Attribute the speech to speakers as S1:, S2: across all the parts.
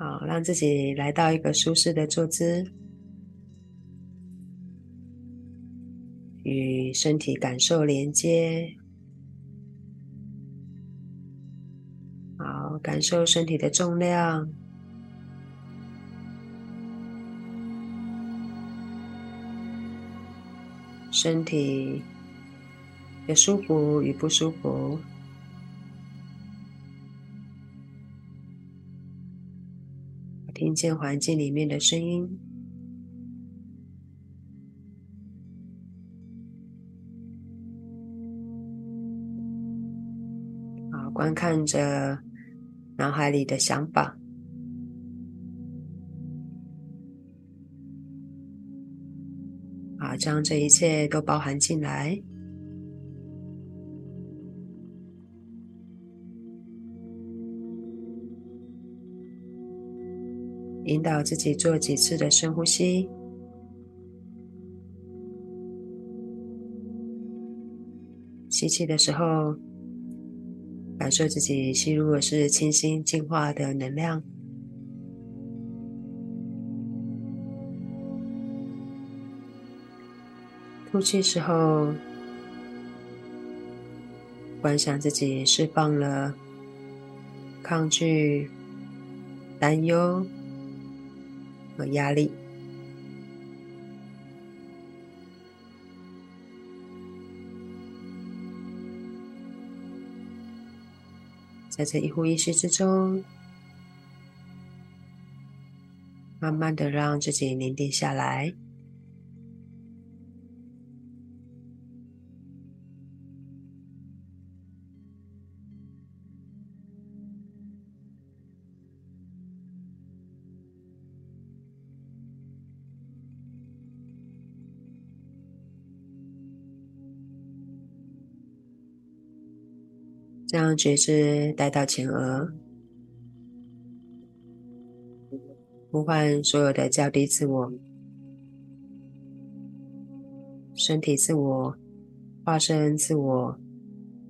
S1: 好，让自己来到一个舒适的坐姿，与身体感受连接。好，感受身体的重量，身体的舒服与不舒服。听见环境里面的声音，好，观看着脑海里的想法，好，将这一切都包含进来。引导自己做几次的深呼吸，吸气的时候，感受自己吸入的是清新净化的能量；呼气时候，观想自己释放了抗拒、担忧。和压力，在这一呼一吸之中，慢慢的让自己宁静下来。将觉知带到前额，呼唤所有的较低自我、身体自我、化身自我、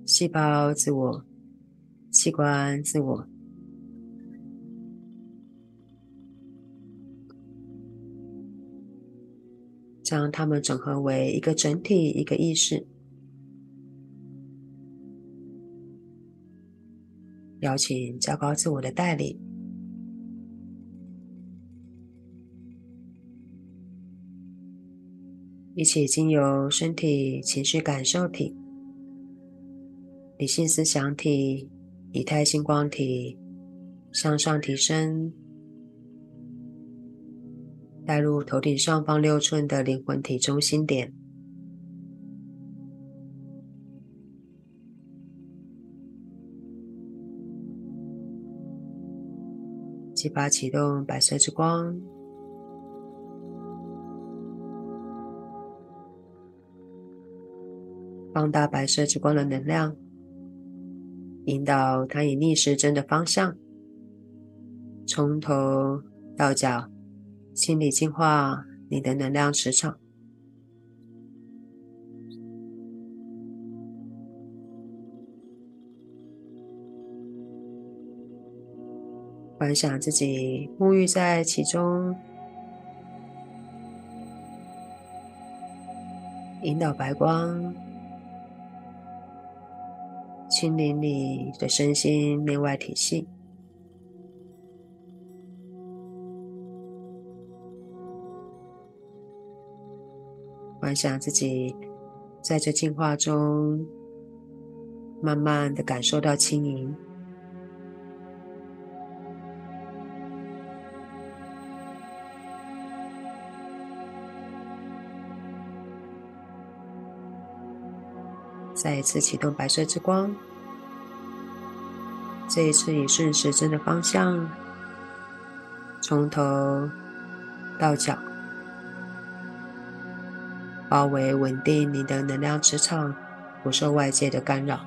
S1: 细胞自我、器官自我，将它们整合为一个整体，一个意识。邀请较高自我的带领，一起经由身体、情绪、感受体、理性思想体、以太星光体向上提升，带入头顶上方六寸的灵魂体中心点。即把启动白色之光，放大白色之光的能量，引导它以逆时针的方向，从头到脚心理净化你的能量磁场。幻想自己沐浴在其中，引导白光清理你的身心内外体系。幻想自己在这净化中，慢慢的感受到轻盈。再一次启动白色之光，这一次你顺时针的方向，从头到脚包围稳定你的能量磁场，不受外界的干扰。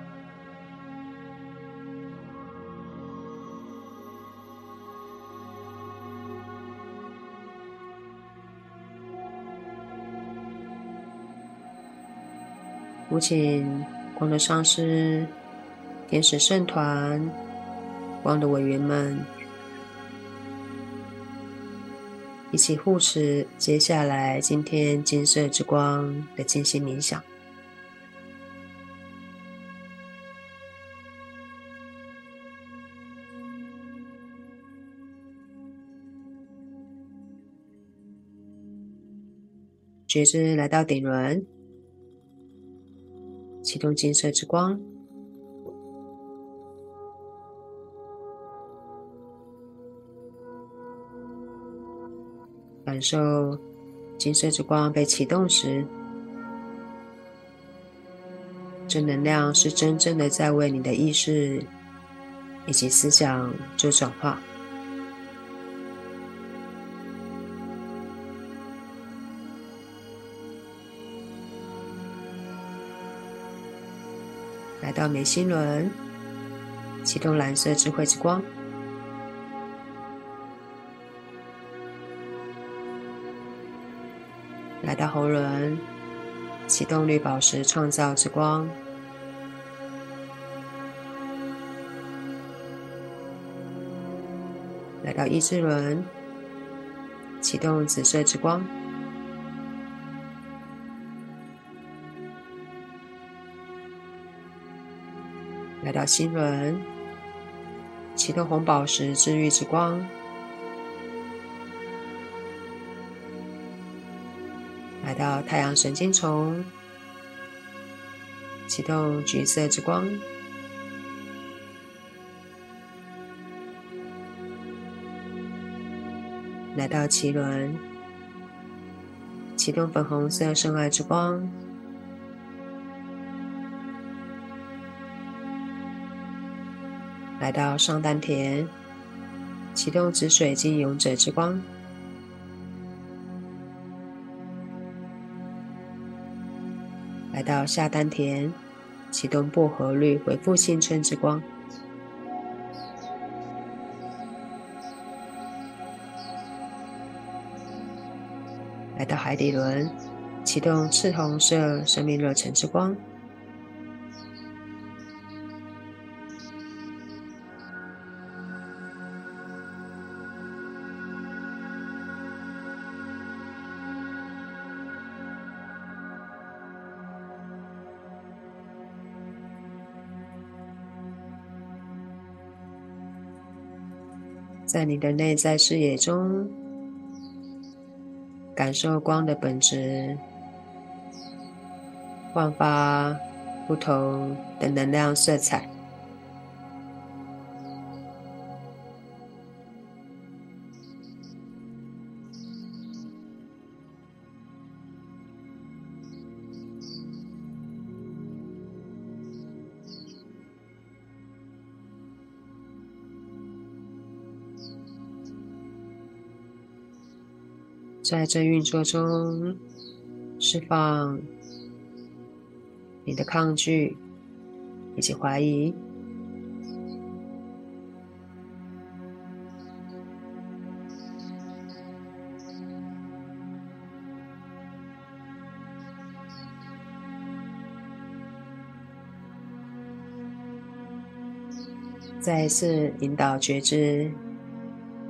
S1: 有请光的上师、天使圣团、光的委员们，一起护持接下来今天金色之光的静心冥想。觉知来到顶轮，启动金色之光，感受金色之光被启动时，正能量是真正的在为你的意识以及思想做转化。到眉心轮，启动蓝色智慧之光；来到喉轮，启动绿宝石创造之光；来到意志轮，启动紫色之光。到心轮，启动红宝石治愈之光；来到太阳神经丛，启动橘色之光；来到脐轮，启动粉红色圣爱之光。来到上丹田，启动紫水晶勇者之光；来到下丹田，启动薄荷绿回复青春之光；来到海底轮，启动赤红色生命热忱之光。在你的内在视野中，感受光的本质，焕发不同的能量色彩。在这运作中，释放你的抗拒以及怀疑，再一次引导觉知，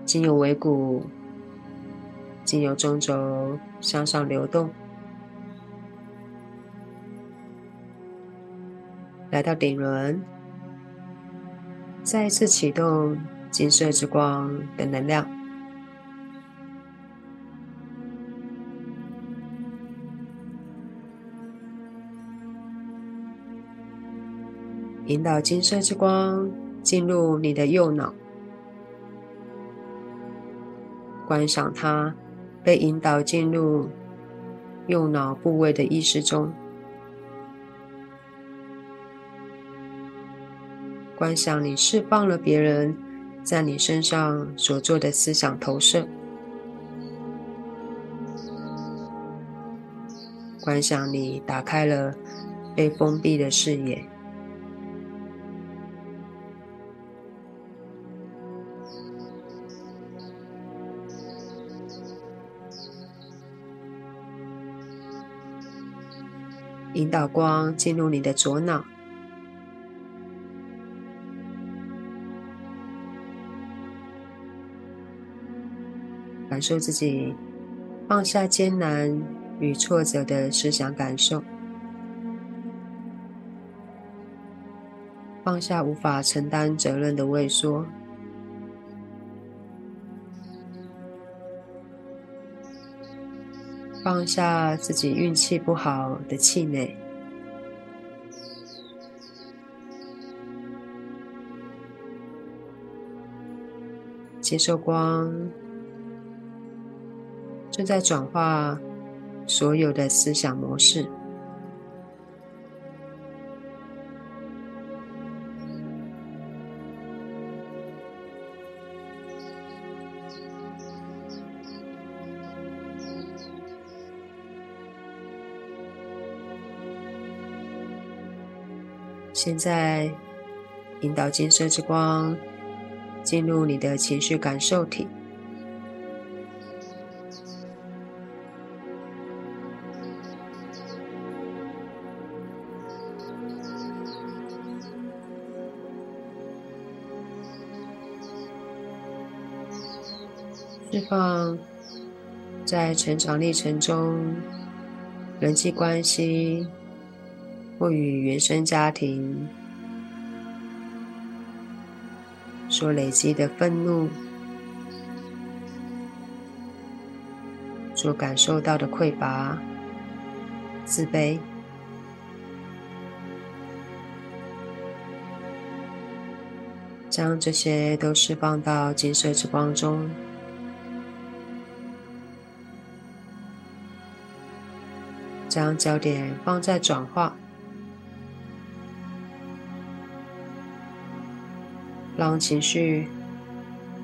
S1: 经由尾骨。经由中轴向上流动，来到顶轮，再一次启动金色之光的能量，引导金色之光进入你的右脑，观赏它。被引导进入右脑部位的意识中，观想你释放了别人在你身上所做的思想投射，观想你打开了被封闭的视野。引导光进入你的左脑，感受自己放下艰难与挫折的思想感受，放下无法承担责任的畏缩，放下自己运气不好的气馁。接受光，正在转化所有的思想模式。现在，引导金色之光。进入你的情绪感受体，释放在成长历程中人际关系或与原生家庭。所累积的愤怒，所感受到的匮乏、自卑，将这些都释放到金色之光中，将焦点放在转化。当情绪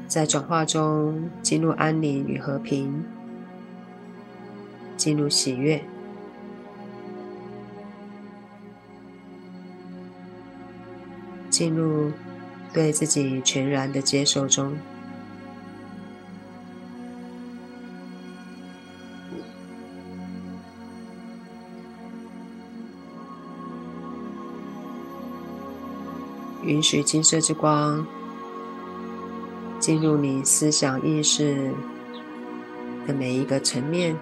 S1: 在转化中进入安宁与和平，进入喜悦，进入对自己全然的接受中。允许金色之光进入你思想意识的每一个层面，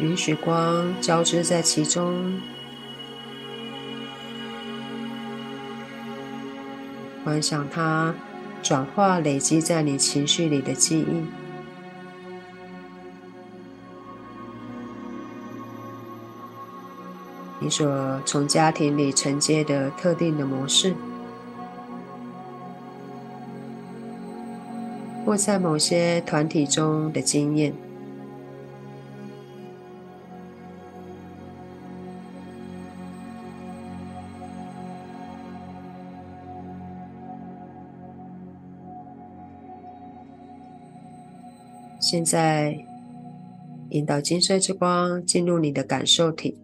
S1: 允许光交织在其中，观想它转化累积在你情绪里的记忆。所从家庭里承接的特定的模式，或在某些团体中的经验，现在引导金色之光进入你的感受体。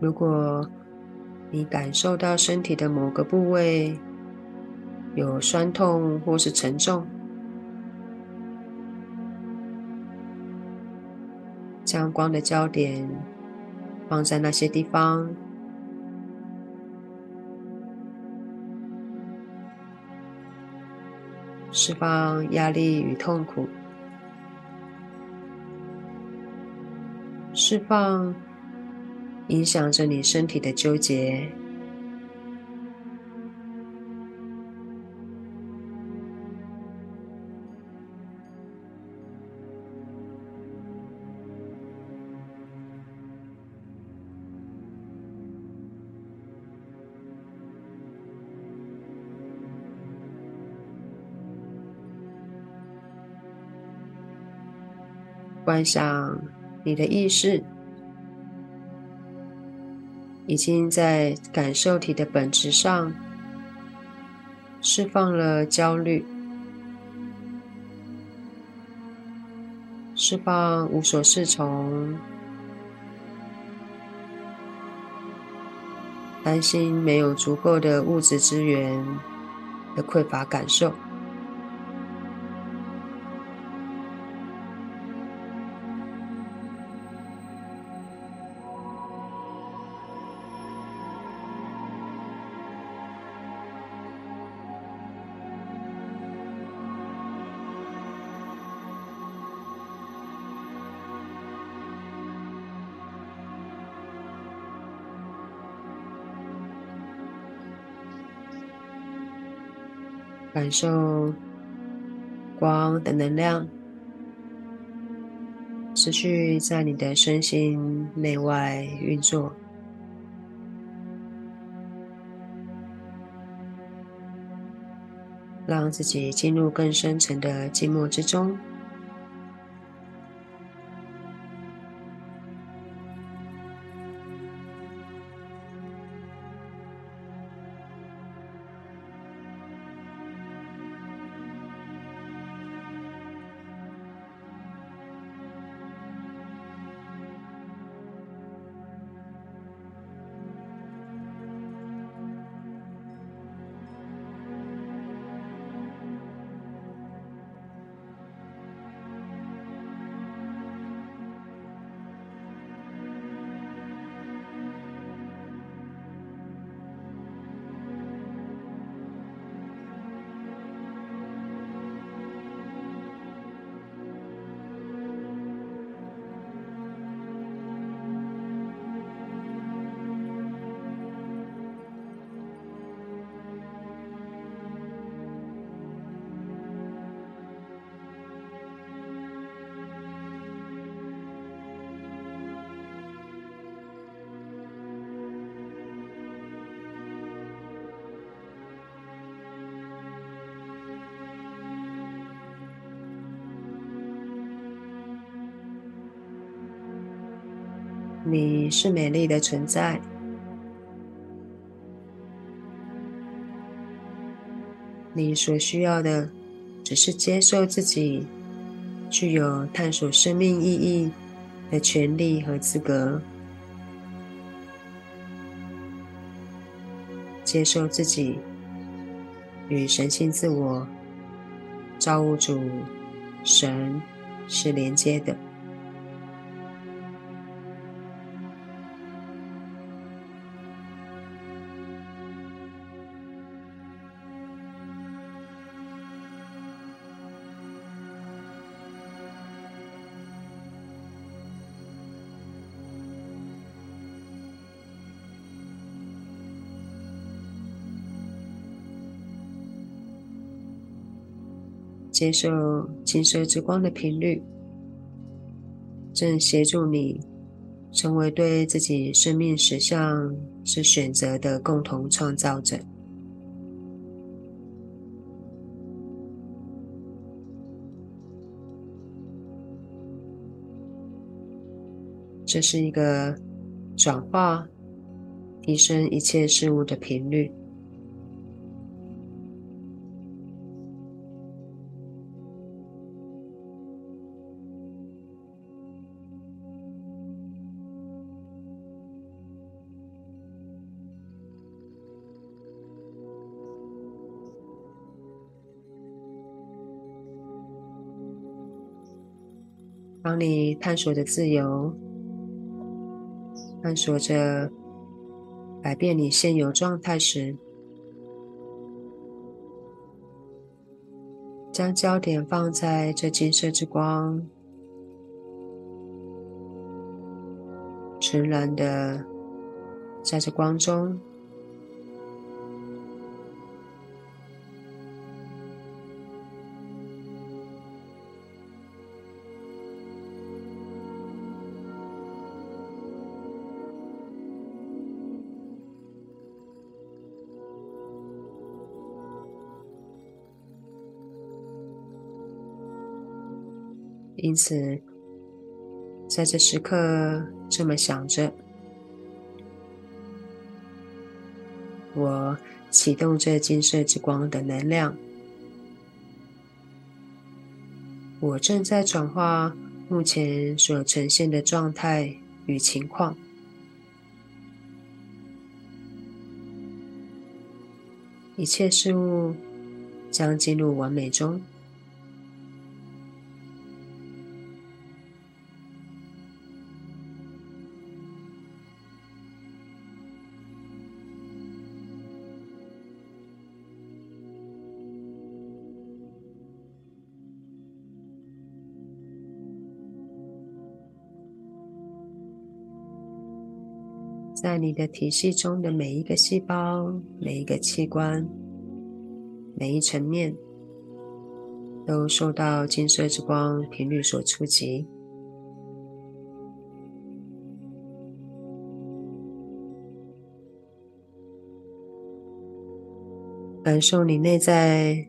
S1: 如果你感受到身体的某个部位有酸痛或是沉重，将光的焦点放在那些地方，释放压力与痛苦，释放。影响着你身体的纠结，观想你的意识。已经在感受体的本质上释放了焦虑，释放无所适从，担心没有足够的物质资源的匮乏感受。感受光的能量持续在你的身心内外运作，让自己进入更深层的静默之中。你是美丽的存在，你所需要的只是接受自己具有探索生命意义的权利和资格，接受自己与神性自我、造物主、神是连接的。接受金色之光的频率，正协助你成为对自己生命实相是选择的共同创造者。这是一个转化、提升一切事物的频率。当你探索着自由，探索着改变你现有状态时，将焦点放在这金色之光，纯然的在这光中。因此，在这时刻这么想着，我启动这金色之光的能量，我正在转化目前所呈现的状态与情况。一切事物将进入完美中。在你的体系中的每一个细胞、每一个器官、每一层面，都受到金色之光频率所触及。感受你内在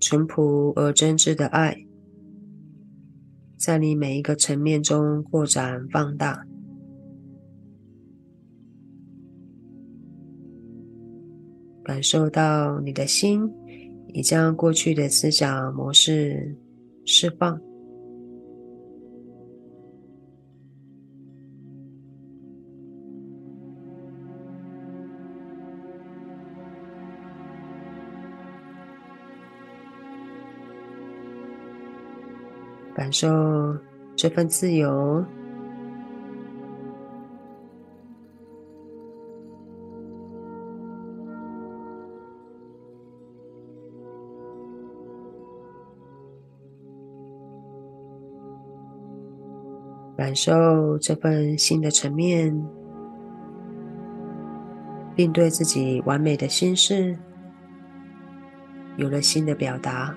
S1: 淳朴而真挚的爱，在你每一个层面中扩展放大。感受到你的心已将过去的思想模式释放，感受这份自由。感受这份新的层面，并对自己完美的心事有了新的表达。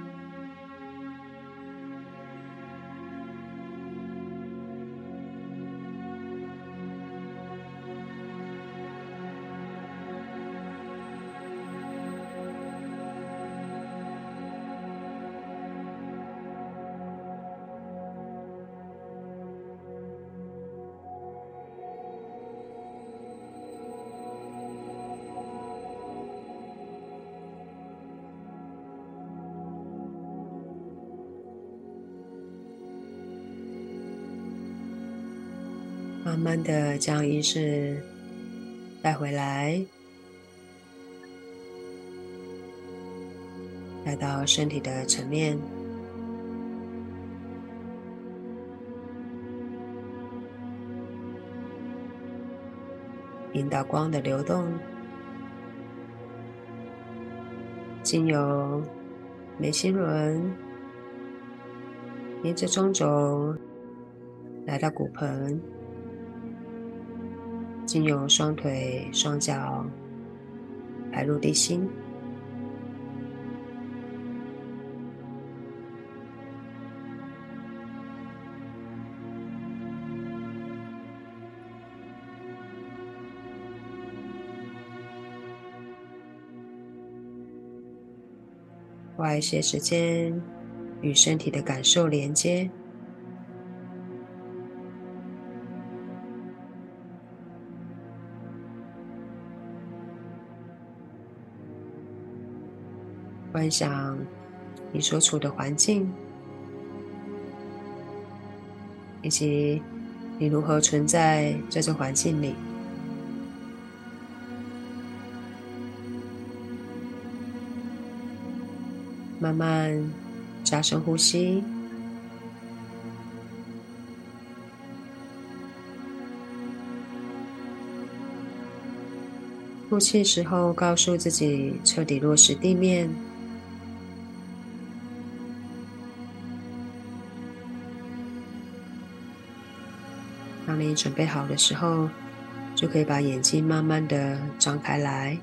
S1: 慢慢的将意识带回来，来到身体的层面，引导光的流动，经由眉心轮，沿着中轴来到骨盆。经由双腿、双脚排入地心，花一些时间与身体的感受连接。观想你所处的环境，以及你如何存在在这环境里。慢慢加深呼吸，呼气时候，告诉自己彻底落实地面。当你准备好的时候，就可以把眼睛慢慢的张开来。